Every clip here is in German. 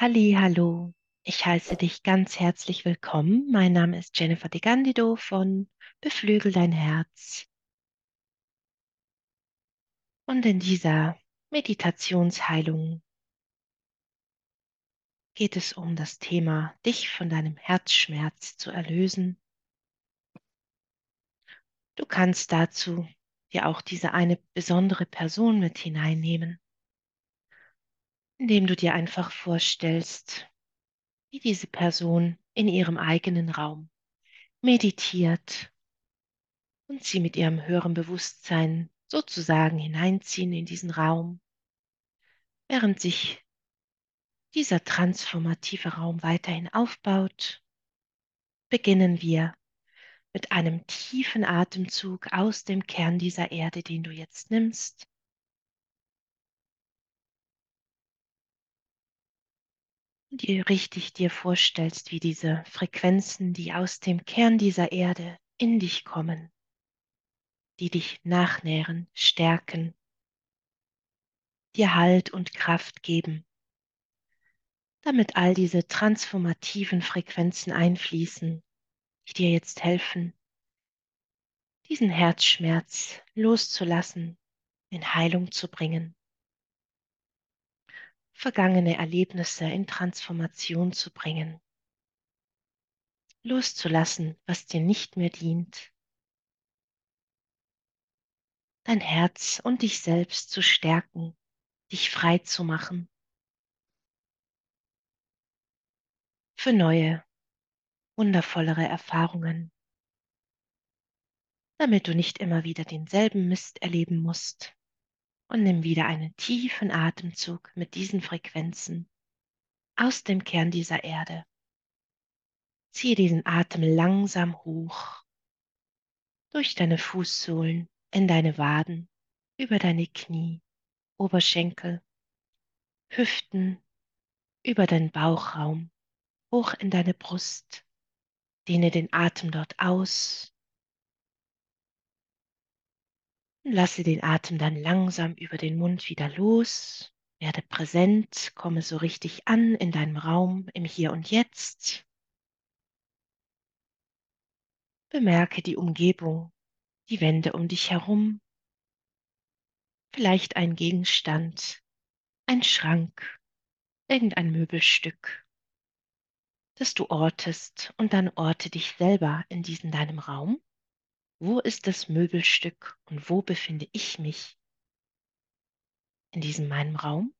Halli, hallo. Ich heiße dich ganz herzlich willkommen. Mein Name ist Jennifer De Gandido von Beflügel dein Herz. Und in dieser Meditationsheilung geht es um das Thema, dich von deinem Herzschmerz zu erlösen. Du kannst dazu dir auch diese eine besondere Person mit hineinnehmen, indem du dir einfach vorstellst, wie diese Person in ihrem eigenen Raum meditiert und sie mit ihrem höheren Bewusstsein sozusagen hineinziehen in diesen Raum, während sich dieser transformative Raum weiterhin aufbaut, beginnen wir mit einem tiefen Atemzug aus dem Kern dieser Erde, den du jetzt nimmst. Dir richtig dir vorstellst, wie diese Frequenzen, die aus dem Kern dieser Erde in dich kommen, die dich nachnähren, stärken, dir Halt und Kraft geben, damit all diese transformativen Frequenzen einfließen, die dir jetzt helfen, diesen Herzschmerz loszulassen, in Heilung zu bringen, vergangene Erlebnisse in Transformation zu bringen, loszulassen, was dir nicht mehr dient, dein Herz und dich selbst zu stärken, dich frei zu machen. Für neue, wundervollere Erfahrungen, damit du nicht immer wieder denselben Mist erleben musst. Und nimm wieder einen tiefen Atemzug mit diesen Frequenzen aus dem Kern dieser Erde. Ziehe diesen Atem langsam hoch durch deine Fußsohlen, in deine Waden, über deine Knie, Oberschenkel, Hüften, über deinen Bauchraum, hoch in deine Brust. Dehne den Atem dort aus. Lasse den Atem dann langsam über den Mund wieder los. Werde präsent, komme so richtig an in deinem Raum, im Hier und Jetzt. Bemerke die Umgebung, die Wände um dich herum, vielleicht ein Gegenstand, ein Schrank, irgendein Möbelstück, das du ortest und dann orte dich selber in diesen deinem Raum. Wo ist das Möbelstück und wo befinde ich mich in diesem meinem Raum?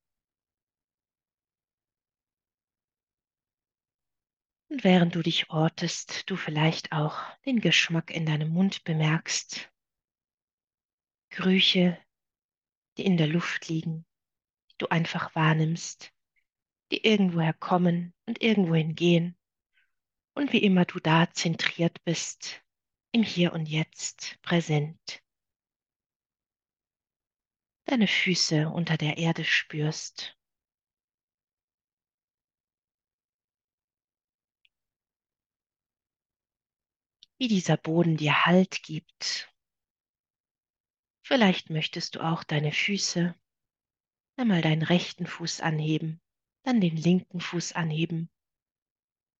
Und während du dich ortest, du vielleicht auch den Geschmack in deinem Mund bemerkst, Gerüche, die in der Luft liegen, die du einfach wahrnimmst, die irgendwoher kommen und irgendwohin gehen. Und wie immer du da zentriert bist, im Hier und Jetzt präsent. Deine Füße unter der Erde spürst wie dieser Boden dir Halt gibt. Vielleicht möchtest du auch deine Füße, einmal deinen rechten Fuß anheben, dann den linken Fuß anheben,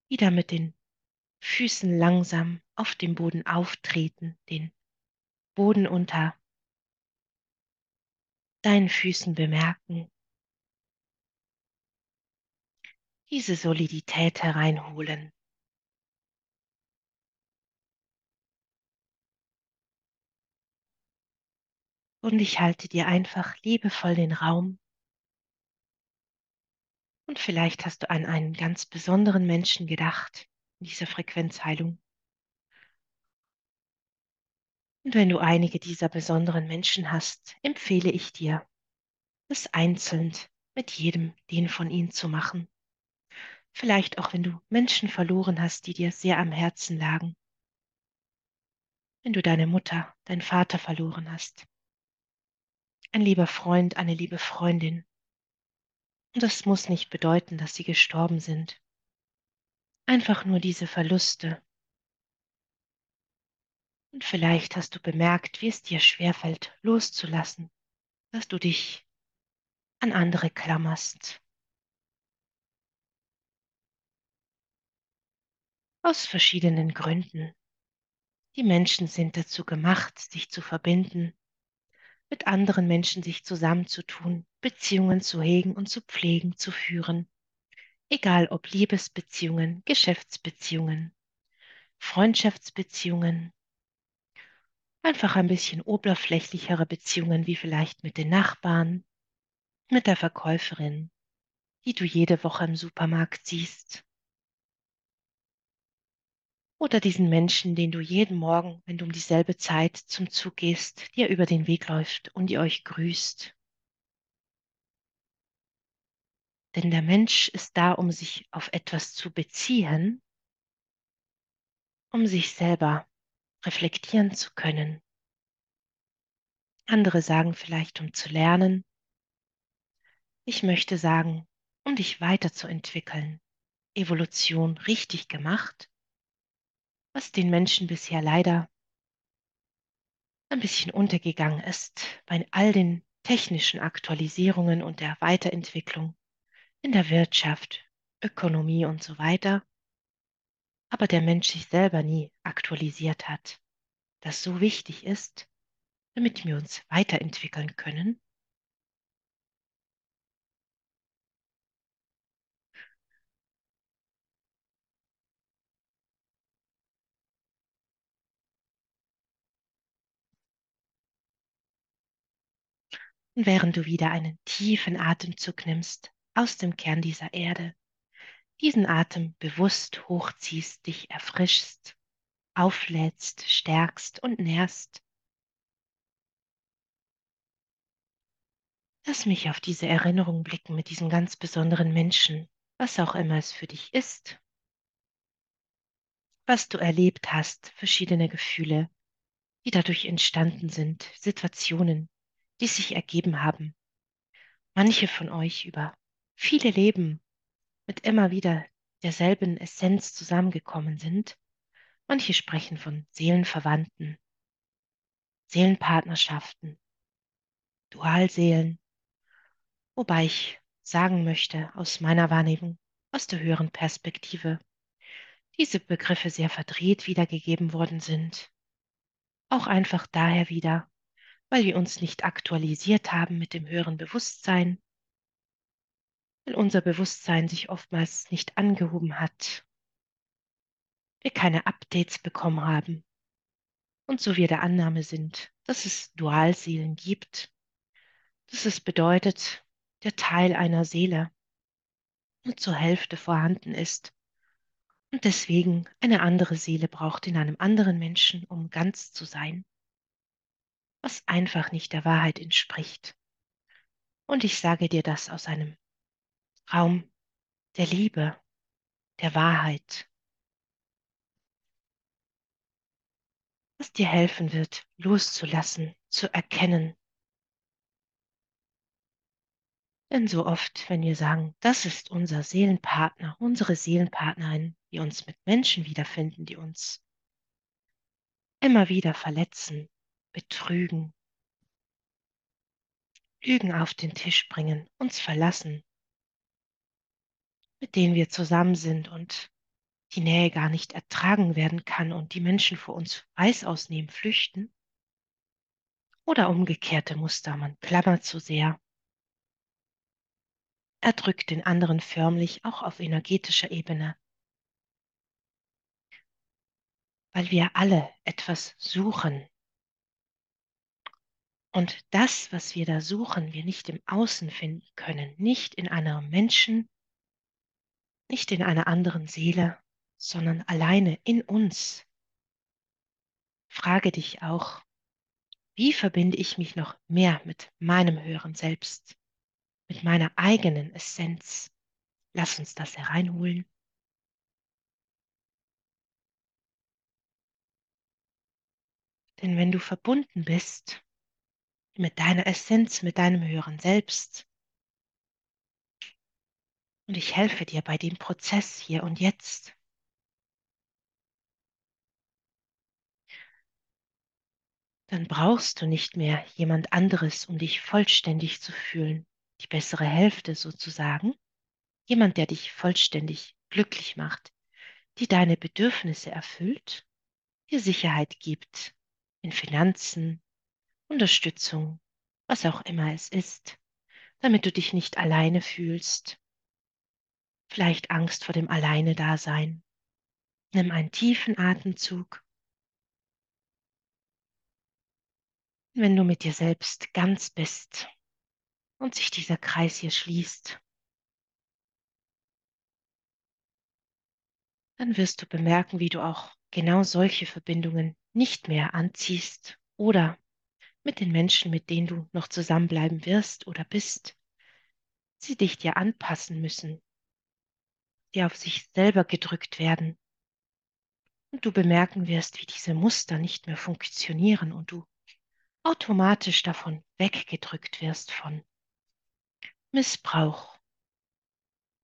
wieder mit den Füßen langsam auf dem Boden auftreten, den Boden unter deinen Füßen bemerken, diese Solidität hereinholen. Und ich halte dir einfach liebevoll den Raum. Und vielleicht hast du an einen ganz besonderen Menschen gedacht in dieser Frequenzheilung. Und wenn du einige dieser besonderen Menschen hast, empfehle ich dir, es einzeln mit jedem den von ihnen zu machen. Vielleicht auch, wenn du Menschen verloren hast, die dir sehr am Herzen lagen. Wenn du deine Mutter, deinen Vater verloren hast ein lieber Freund, eine liebe Freundin. Und das muss nicht bedeuten, dass sie gestorben sind einfach nur diese Verluste. Und vielleicht hast du bemerkt, wie es dir schwerfällt, loszulassen, dass du dich an andere klammerst. Aus verschiedenen Gründen. Die Menschen sind dazu gemacht, sich zu verbinden, mit anderen Menschen sich zusammenzutun, Beziehungen zu hegen und zu pflegen, zu führen. Egal ob Liebesbeziehungen, Geschäftsbeziehungen, Freundschaftsbeziehungen, einfach ein bisschen oberflächlichere Beziehungen wie vielleicht mit den Nachbarn, mit der Verkäuferin, die du jede Woche im Supermarkt siehst. Oder diesen Menschen, den du jeden Morgen, wenn du um dieselbe Zeit zum Zug gehst, dir über den Weg läuft und ihr euch grüßt. Denn der Mensch ist da, um sich auf etwas zu beziehen, um sich selber reflektieren zu können. Andere sagen vielleicht, um zu lernen. Ich möchte sagen, um dich weiterzuentwickeln. Evolution richtig gemacht, was den Menschen bisher leider ein bisschen untergegangen ist bei all den technischen Aktualisierungen und der Weiterentwicklung in der Wirtschaft, Ökonomie und so weiter, aber der Mensch sich selber nie aktualisiert hat, das so wichtig ist, damit wir uns weiterentwickeln können. Und während du wieder einen tiefen Atemzug nimmst aus dem Kern dieser Erde, diesen Atem bewusst hochziehst, dich erfrischst, auflädst, stärkst und nährst, Lass mich auf diese Erinnerung blicken mit diesem ganz besonderen Menschen, was auch immer es für dich ist, was du erlebt hast, verschiedene Gefühle, die dadurch entstanden sind, Situationen, die sich ergeben haben. Manche von euch über viele Leben mit immer wieder derselben Essenz zusammengekommen sind. Manche sprechen von Seelenverwandten, Seelenpartnerschaften, Dualseelen, wobei ich sagen möchte, aus meiner Wahrnehmung, aus der höheren Perspektive, diese Begriffe sehr verdreht wiedergegeben worden sind. Auch einfach daher wieder, weil wir uns nicht aktualisiert haben mit dem höheren Bewusstsein, weil unser Bewusstsein sich oftmals nicht angehoben hat, wir keine Updates bekommen haben. Und so wir der Annahme sind, dass es Dualseelen gibt, dass es bedeutet, der Teil einer Seele nur zur Hälfte vorhanden ist. Und deswegen eine andere Seele braucht in einem anderen Menschen, um ganz zu sein, was einfach nicht der Wahrheit entspricht. Und ich sage dir das aus einem Raum der Liebe, der Wahrheit, was dir helfen wird, loszulassen, zu erkennen, Denn so oft, wenn wir sagen, das ist unser Seelenpartner, unsere Seelenpartnerin, die uns mit Menschen wiederfinden, die uns immer wieder verletzen, betrügen, Lügen auf den Tisch bringen, uns verlassen, mit denen wir zusammen sind und die Nähe gar nicht ertragen werden kann und die Menschen vor uns Weiß ausnehmen, flüchten. Oder umgekehrte Muster, man klammert zu sehr, er drückt den anderen förmlich auch auf energetischer Ebene. Weil wir alle etwas suchen. Und das, was wir da suchen, wir nicht im Außen finden können, nicht in einem Menschen, nicht in einer anderen Seele, sondern alleine in uns. Frage dich auch, wie verbinde ich mich noch mehr mit meinem höheren Selbst? mit meiner eigenen Essenz. Lass uns das hereinholen. Denn wenn du verbunden bist mit deiner Essenz, mit deinem höheren Selbst, und ich helfe dir bei dem Prozess hier und jetzt, dann brauchst du nicht mehr jemand anderes, um dich vollständig zu fühlen. Die bessere Hälfte sozusagen, jemand, der dich vollständig glücklich macht, die deine Bedürfnisse erfüllt, dir Sicherheit gibt in Finanzen, Unterstützung, was auch immer es ist, damit du dich nicht alleine fühlst. Vielleicht Angst vor dem Alleine-Dasein. Nimm einen tiefen Atemzug. Wenn du mit dir selbst ganz bist und sich dieser Kreis hier schließt, dann wirst du bemerken, wie du auch genau solche Verbindungen nicht mehr anziehst oder mit den Menschen, mit denen du noch zusammenbleiben wirst oder bist, sie dich dir anpassen müssen, die auf sich selber gedrückt werden. Und du bemerken wirst, wie diese Muster nicht mehr funktionieren und du automatisch davon weggedrückt wirst von Missbrauch,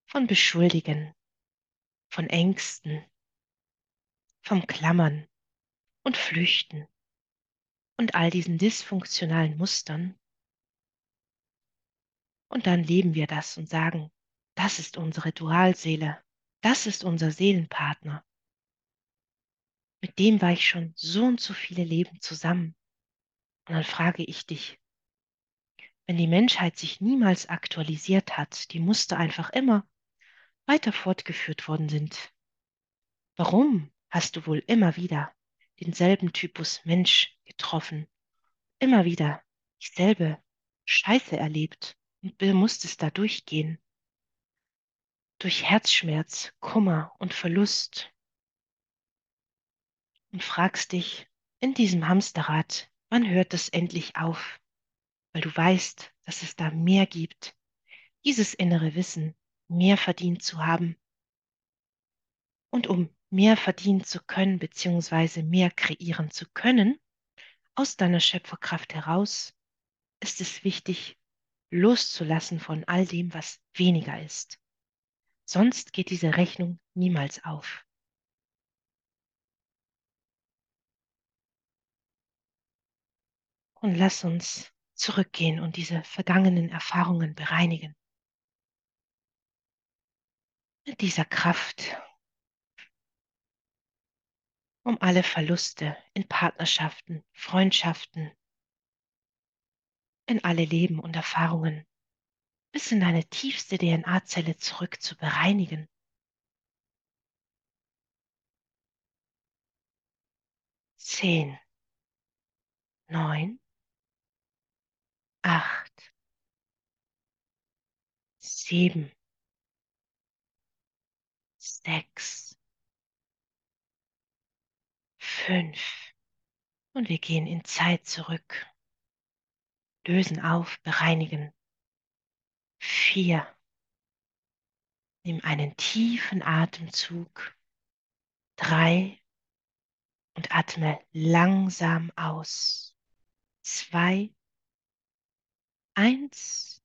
von Beschuldigen, von Ängsten, vom Klammern und Flüchten und all diesen dysfunktionalen Mustern. Und dann leben wir das und sagen, das ist unsere Dualseele, das ist unser Seelenpartner. Mit dem war ich schon so und so viele Leben zusammen. Und dann frage ich dich, wenn die Menschheit sich niemals aktualisiert hat, die Muster einfach immer weiter fortgeführt worden sind, warum hast du wohl immer wieder denselben Typus Mensch getroffen, immer wieder dieselbe Scheiße erlebt und musstest da durchgehen? Durch Herzschmerz, Kummer und Verlust. Und fragst dich in diesem Hamsterrad, wann hört es endlich auf? Weil du weißt, dass es da mehr gibt. Dieses innere Wissen, mehr verdient zu haben. Und um mehr verdienen zu können, beziehungsweise mehr kreieren zu können, aus deiner Schöpferkraft heraus, ist es wichtig, loszulassen von all dem, was weniger ist. Sonst geht diese Rechnung niemals auf. Und lass uns zurückgehen und diese vergangenen Erfahrungen bereinigen. Mit dieser Kraft, um alle Verluste in Partnerschaften, Freundschaften, in alle Leben und Erfahrungen bis in deine tiefste DNA-Zelle zurück zu bereinigen. Zehn, neun, acht, sieben, sechs, fünf. Und wir gehen in Zeit zurück, lösen auf, bereinigen. Vier. Nimm einen tiefen Atemzug. Drei. Und atme langsam aus. Zwei. Eins.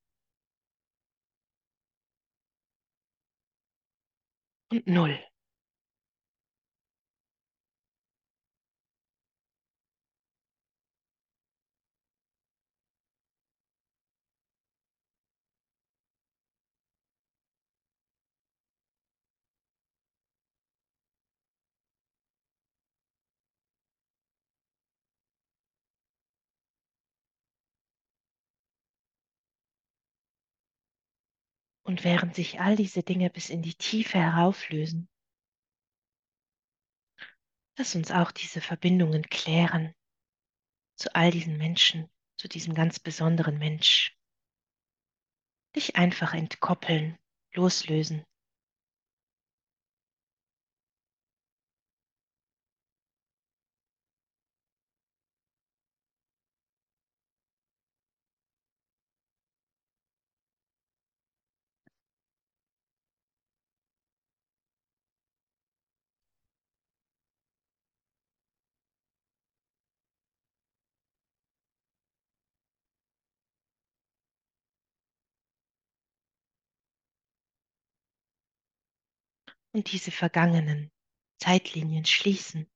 Und null. Und während sich all diese Dinge bis in die Tiefe herauflösen, lass uns auch diese Verbindungen klären zu all diesen Menschen, zu diesem ganz besonderen Mensch. Dich einfach entkoppeln, loslösen. Und diese vergangenen Zeitlinien schließen.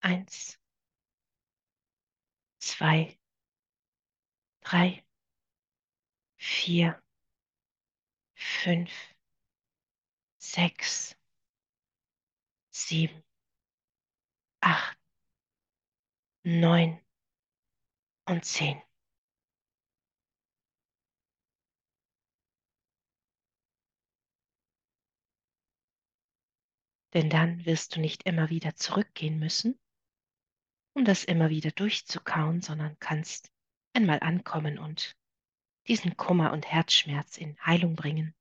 Eins, zwei, drei, vier, fünf, sechs, sieben, acht, neun und zehn. Denn dann wirst du nicht immer wieder zurückgehen müssen, um das immer wieder durchzukauen, sondern kannst einmal ankommen und diesen Kummer und Herzschmerz in Heilung bringen.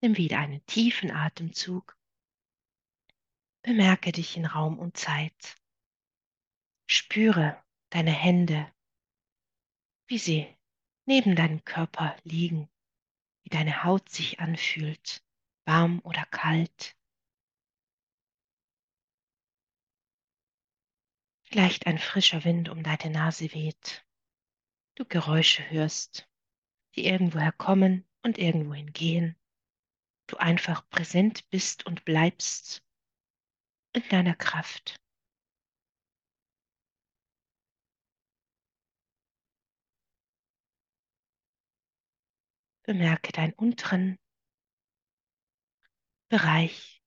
Nimm wieder einen tiefen Atemzug. Bemerke dich in Raum und Zeit. Spüre deine Hände, wie sie neben deinem Körper liegen, wie deine Haut sich anfühlt, warm oder kalt. Vielleicht ein frischer Wind um deine Nase weht. Du Geräusche hörst, die irgendwoher kommen und irgendwohin gehen. Du einfach präsent bist und bleibst in deiner Kraft. Bemerke deinen unteren Bereich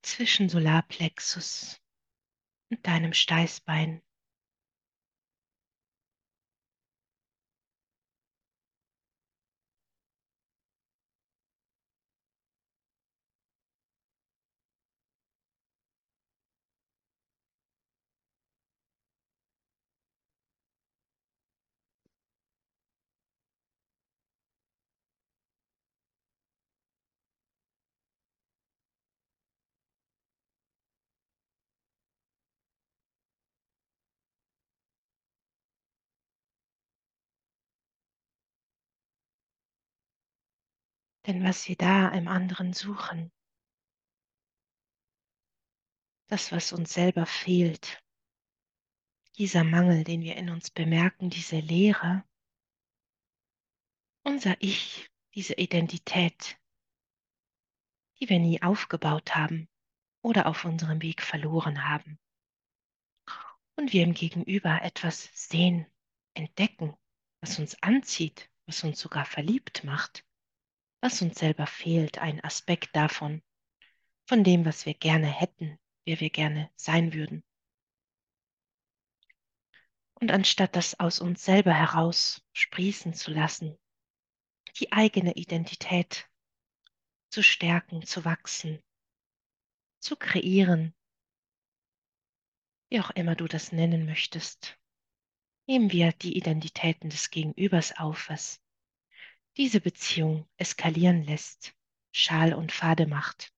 zwischen Solarplexus und deinem Steißbein. Denn was wir da im anderen suchen, das, was uns selber fehlt, dieser Mangel, den wir in uns bemerken, diese Leere, unser Ich, diese Identität, die wir nie aufgebaut haben oder auf unserem Weg verloren haben. Und wir im Gegenüber etwas sehen, entdecken, was uns anzieht, was uns sogar verliebt macht, was uns selber fehlt, ein Aspekt davon, von dem, was wir gerne hätten, wer wir gerne sein würden. Und anstatt das aus uns selber heraus sprießen zu lassen, die eigene Identität zu stärken, zu wachsen, zu kreieren, wie auch immer du das nennen möchtest, nehmen wir die Identitäten des Gegenübers auf, was diese Beziehung eskalieren lässt, schal und fade macht.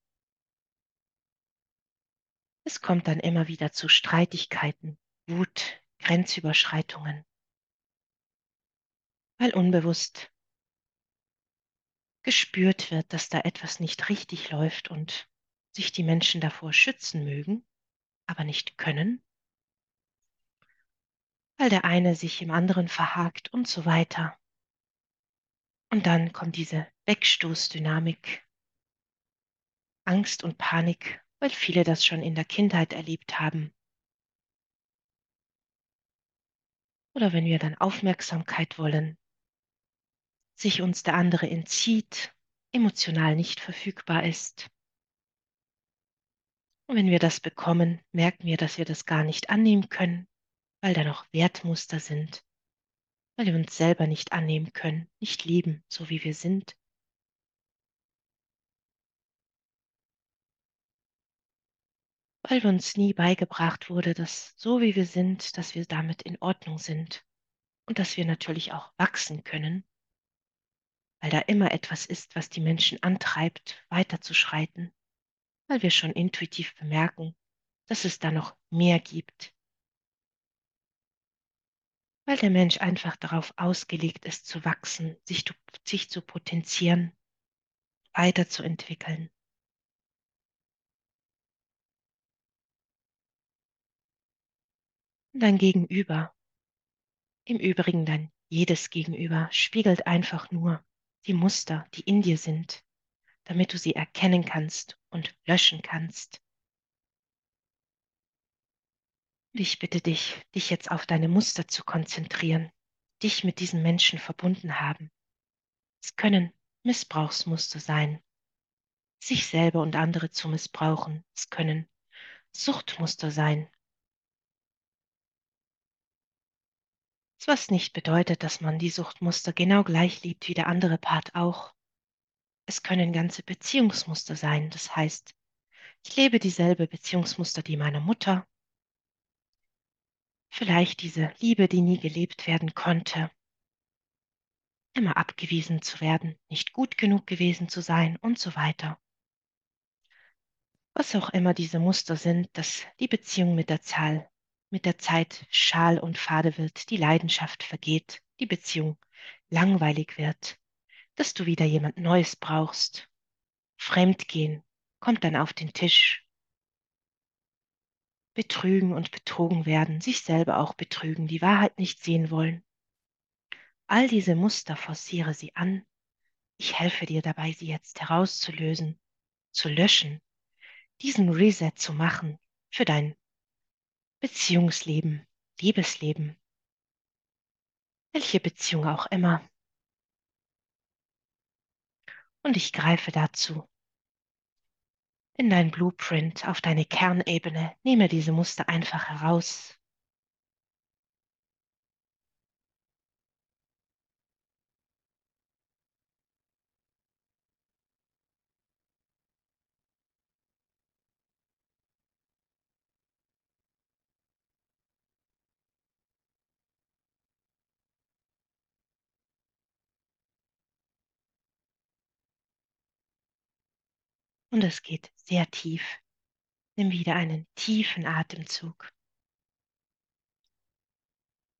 Es kommt dann immer wieder zu Streitigkeiten, Wut, Grenzüberschreitungen, weil unbewusst gespürt wird, dass da etwas nicht richtig läuft und sich die Menschen davor schützen mögen, aber nicht können, weil der eine sich im anderen verhakt und so weiter. Und dann kommt diese Wegstoßdynamik, Angst und Panik, weil viele das schon in der Kindheit erlebt haben. Oder wenn wir dann Aufmerksamkeit wollen, sich uns der andere entzieht, emotional nicht verfügbar ist. Und wenn wir das bekommen, merken wir, dass wir das gar nicht annehmen können, weil da noch Wertmuster sind, weil wir uns selber nicht annehmen können, nicht lieben, so wie wir sind. Weil uns nie beigebracht wurde, dass so wie wir sind, dass wir damit in Ordnung sind und dass wir natürlich auch wachsen können, weil da immer etwas ist, was die Menschen antreibt, weiterzuschreiten, weil wir schon intuitiv bemerken, dass es da noch mehr gibt, weil der Mensch einfach darauf ausgelegt ist zu wachsen, sich, sich zu potenzieren, weiterzuentwickeln. Und dein Gegenüber, im Übrigen dein jedes Gegenüber, spiegelt einfach nur die Muster, die in dir sind, damit du sie erkennen kannst und löschen kannst. Ich bitte dich, dich jetzt auf deine Muster zu konzentrieren, dich mit diesen Menschen verbunden haben. Es können Missbrauchsmuster sein, sich selber und andere zu missbrauchen. Es können Suchtmuster sein. Was nicht bedeutet, dass man die Suchtmuster genau gleich liebt wie der andere Part auch. Es können ganze Beziehungsmuster sein. Das heißt, ich lebe dieselbe Beziehungsmuster, die meine Mutter. Vielleicht diese Liebe, die nie gelebt werden konnte. Immer abgewiesen zu werden, nicht gut genug gewesen zu sein und so weiter. Was auch immer diese Muster sind, dass die Beziehung mit der Zahl, mit der Zeit schal und fade wird, die Leidenschaft vergeht, die Beziehung langweilig wird, dass du wieder jemand Neues brauchst. Fremdgehen kommt dann auf den Tisch. Betrügen und betrogen werden, sich selber auch betrügen, die Wahrheit nicht sehen wollen. All diese Muster forciere sie an. Ich helfe dir dabei, sie jetzt herauszulösen, zu löschen, diesen Reset zu machen für dein Beziehungsleben, Liebesleben, welche Beziehung auch immer. Und ich greife dazu in dein Blueprint, auf deine Kernebene, nehme diese Muster einfach heraus. Und es geht sehr tief. Nimm wieder einen tiefen Atemzug.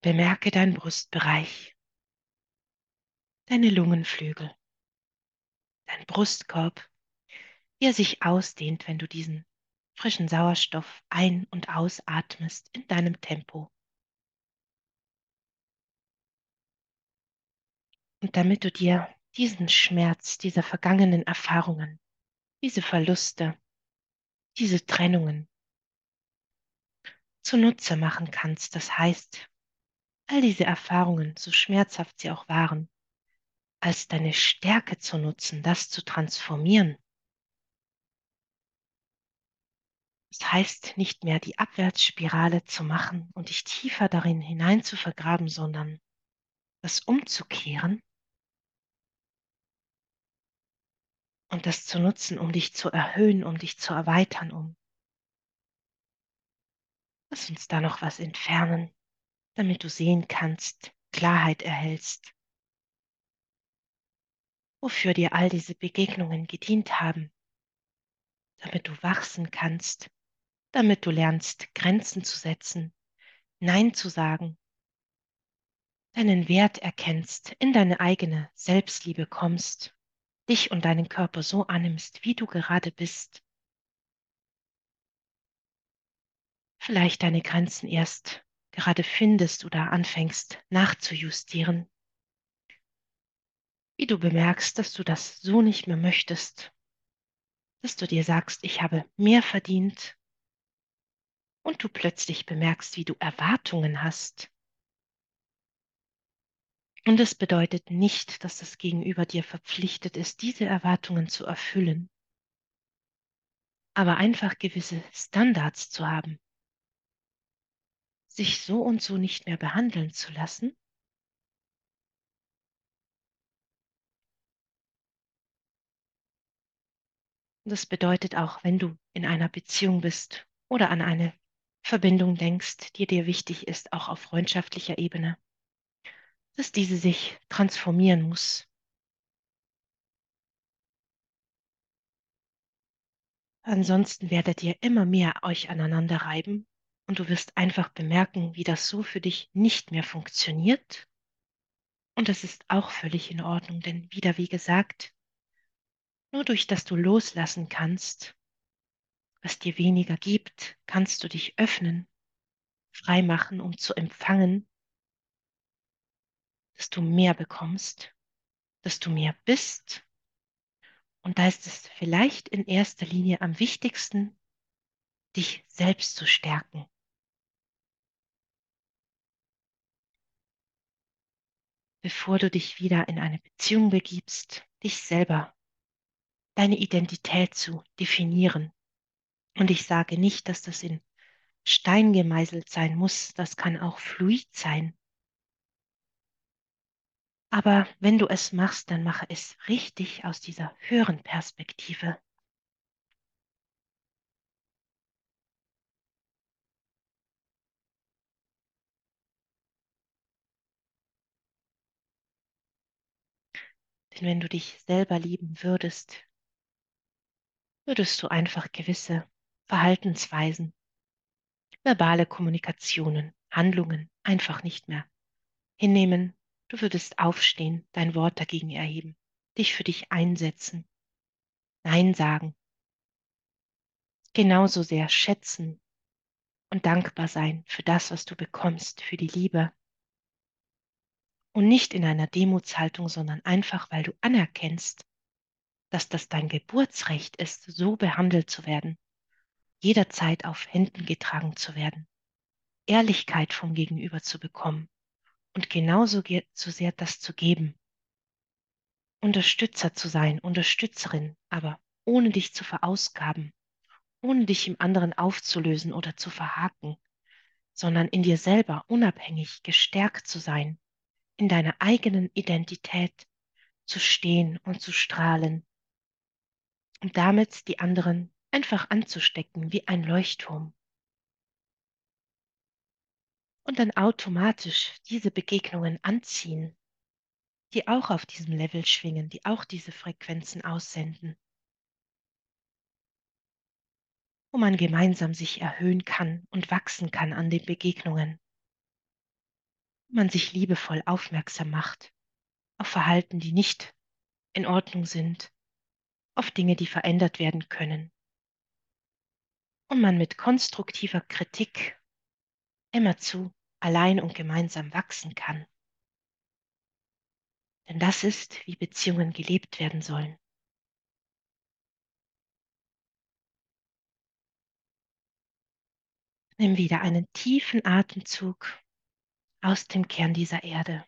Bemerke deinen Brustbereich, deine Lungenflügel, dein Brustkorb, wie er sich ausdehnt, wenn du diesen frischen Sauerstoff ein- und ausatmest in deinem Tempo. Und damit du dir diesen Schmerz dieser vergangenen Erfahrungen, diese Verluste, diese Trennungen zunutze machen kannst, das heißt, all diese Erfahrungen, so schmerzhaft sie auch waren, als deine Stärke zu nutzen, das zu transformieren. Das heißt nicht mehr die Abwärtsspirale zu machen und dich tiefer darin hinein zu vergraben, sondern das umzukehren und das zu nutzen, um dich zu erhöhen, um dich zu erweitern, um. Lass uns da noch was entfernen, damit du sehen kannst, Klarheit erhältst, wofür dir all diese Begegnungen gedient haben, damit du wachsen kannst, damit du lernst, Grenzen zu setzen, Nein zu sagen, deinen Wert erkennst, in deine eigene Selbstliebe kommst, dich und deinen Körper so annimmst, wie du gerade bist. Vielleicht deine Grenzen erst gerade findest oder anfängst nachzujustieren. Wie du bemerkst, dass du das so nicht mehr möchtest, dass du dir sagst, ich habe mehr verdient und du plötzlich bemerkst, wie du Erwartungen hast. Und es bedeutet nicht, dass das Gegenüber dir verpflichtet ist, diese Erwartungen zu erfüllen, aber einfach gewisse Standards zu haben, sich so und so nicht mehr behandeln zu lassen. Das bedeutet auch, wenn du in einer Beziehung bist oder an eine Verbindung denkst, die dir wichtig ist, auch auf freundschaftlicher Ebene, dass diese sich transformieren muss. Ansonsten werdet ihr immer mehr euch aneinander reiben und du wirst einfach bemerken, wie das so für dich nicht mehr funktioniert. Und das ist auch völlig in Ordnung, denn wieder wie gesagt, nur durch das du loslassen kannst, was dir weniger gibt, kannst du dich öffnen, frei machen, um zu empfangen, dass du mehr bekommst, dass du mehr bist. Und da ist es vielleicht in erster Linie am wichtigsten, dich selbst zu stärken. Bevor du dich wieder in eine Beziehung begibst, dich selber deine Identität zu definieren. Und ich sage nicht, dass das in Stein gemeißelt sein muss, das kann auch fluid sein. Aber wenn du es machst, dann mache es richtig aus dieser höheren Perspektive. Denn wenn du dich selber lieben würdest, würdest du einfach gewisse Verhaltensweisen, verbale Kommunikationen, Handlungen einfach nicht mehr hinnehmen. Du würdest aufstehen, dein Wort dagegen erheben, dich für dich einsetzen, Nein sagen, genauso sehr schätzen und dankbar sein für das, was du bekommst, für die Liebe. Und nicht in einer Demutshaltung, sondern einfach, weil du anerkennst, dass das dein Geburtsrecht ist, so behandelt zu werden, jederzeit auf Händen getragen zu werden, Ehrlichkeit vom Gegenüber zu bekommen und genauso so sehr das zu geben. Unterstützer zu sein, Unterstützerin, aber ohne dich zu verausgaben, ohne dich im anderen aufzulösen oder zu verhaken, sondern in dir selber unabhängig gestärkt zu sein, in deiner eigenen Identität zu stehen und zu strahlen und damit die anderen einfach anzustecken wie ein Leuchtturm. Und dann automatisch diese Begegnungen anziehen, die auch auf diesem Level schwingen, die auch diese Frequenzen aussenden, wo man gemeinsam sich erhöhen kann und wachsen kann an den Begegnungen, wo man sich liebevoll aufmerksam macht auf Verhalten, die nicht in Ordnung sind, auf Dinge, die verändert werden können. Und man mit konstruktiver Kritik immerzu allein und gemeinsam wachsen kann. Denn das ist, wie Beziehungen gelebt werden sollen. Nimm wieder einen tiefen Atemzug aus dem Kern dieser Erde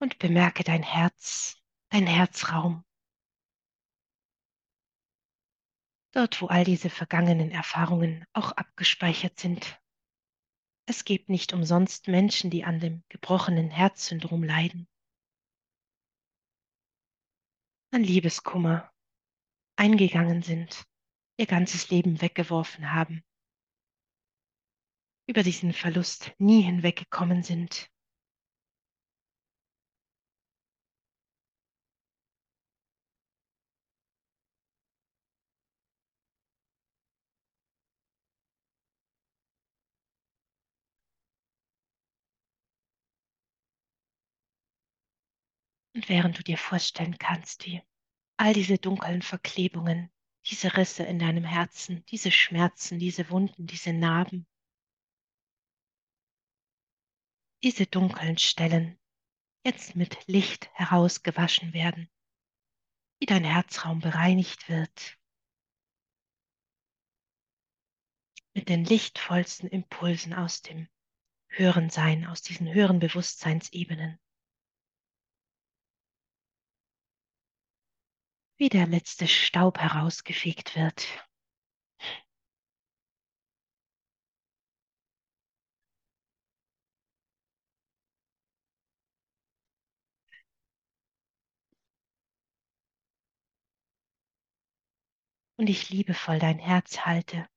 und bemerke dein Herz, dein Herzraum. Dort, wo all diese vergangenen Erfahrungen auch abgespeichert sind. Es gibt nicht umsonst Menschen, die an dem gebrochenen Herzsyndrom leiden. An Liebeskummer eingegangen sind, ihr ganzes Leben weggeworfen haben, über diesen Verlust nie hinweggekommen sind. Und während du dir vorstellen kannst, wie all diese dunklen Verklebungen, diese Risse in deinem Herzen, diese Schmerzen, diese Wunden, diese Narben, diese dunklen Stellen jetzt mit Licht herausgewaschen werden, wie dein Herzraum bereinigt wird, mit den lichtvollsten Impulsen aus dem höheren Sein, aus diesen höheren Bewusstseinsebenen. Wie der letzte Staub herausgefegt wird. Und ich liebevoll dein Herz halte.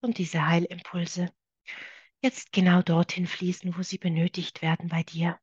Und diese Heilimpulse jetzt genau dorthin fließen, wo sie benötigt werden bei dir.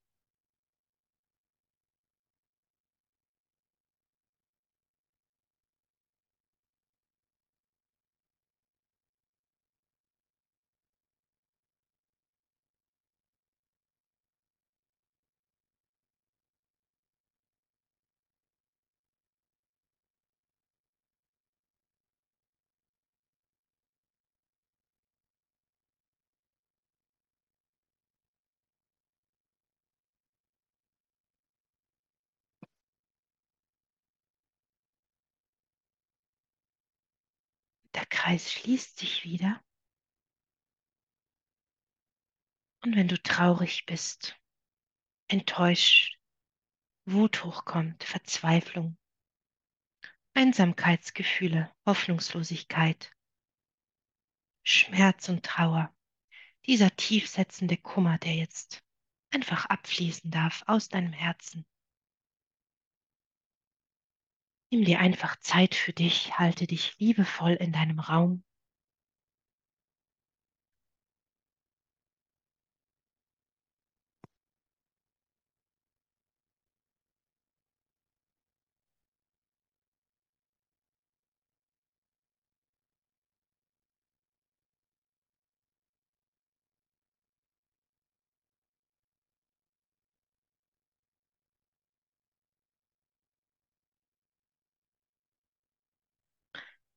Der Kreis schließt sich wieder. Und wenn du traurig bist, enttäuscht, Wut hochkommt, Verzweiflung, Einsamkeitsgefühle, Hoffnungslosigkeit, Schmerz und Trauer, dieser tiefsetzende Kummer, der jetzt einfach abfließen darf aus deinem Herzen. Nimm dir einfach Zeit für dich, halte dich liebevoll in deinem Raum.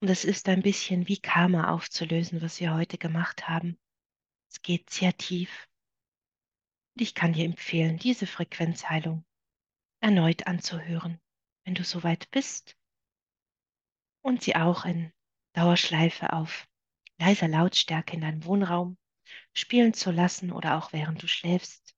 Und es ist ein bisschen wie Karma aufzulösen, was wir heute gemacht haben. Es geht sehr tief. Und ich kann dir empfehlen, diese Frequenzheilung erneut anzuhören, wenn du soweit bist und sie auch in Dauerschleife auf leiser Lautstärke in deinem Wohnraum spielen zu lassen oder auch während du schläfst.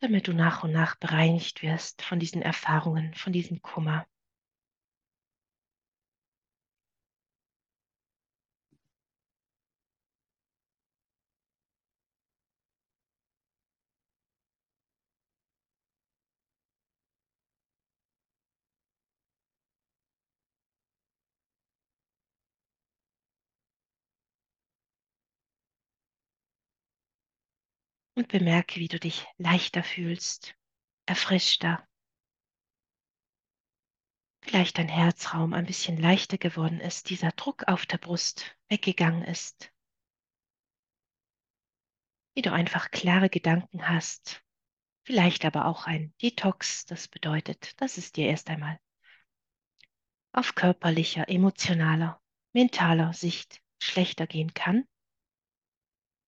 Damit du nach und nach bereinigt wirst von diesen Erfahrungen, von diesem Kummer. Und bemerke, wie du dich leichter fühlst, erfrischter. Vielleicht dein Herzraum ein bisschen leichter geworden ist, dieser Druck auf der Brust weggegangen ist. Wie du einfach klare Gedanken hast, vielleicht aber auch ein Detox, das bedeutet, dass es dir erst einmal auf körperlicher, emotionaler, mentaler Sicht schlechter gehen kann,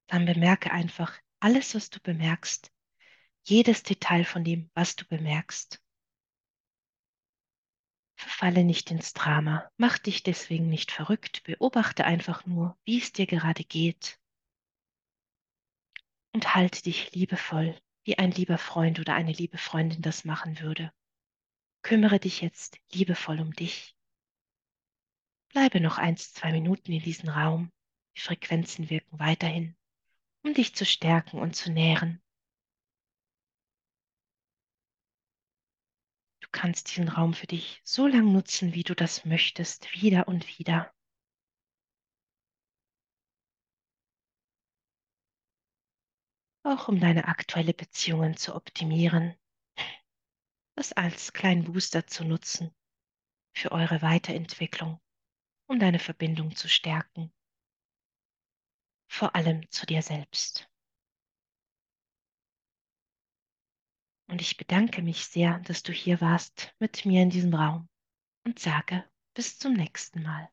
dann bemerke einfach alles, was du bemerkst, jedes Detail von dem, was du bemerkst. Verfalle nicht ins Drama, mach dich deswegen nicht verrückt, beobachte einfach nur, wie es dir gerade geht und halte dich liebevoll, wie ein lieber Freund oder eine liebe Freundin das machen würde. Kümmere dich jetzt liebevoll um dich. Bleibe noch eins, zwei Minuten in diesem Raum. Die Frequenzen wirken weiterhin, um dich zu stärken und zu nähren. Du kannst diesen Raum für dich so lang nutzen, wie du das möchtest, wieder und wieder. Auch um deine aktuelle Beziehungen zu optimieren, das als kleinen Booster zu nutzen für eure Weiterentwicklung um deine Verbindung zu stärken, vor allem zu dir selbst. Und ich bedanke mich sehr, dass du hier warst mit mir in diesem Raum und sage bis zum nächsten Mal.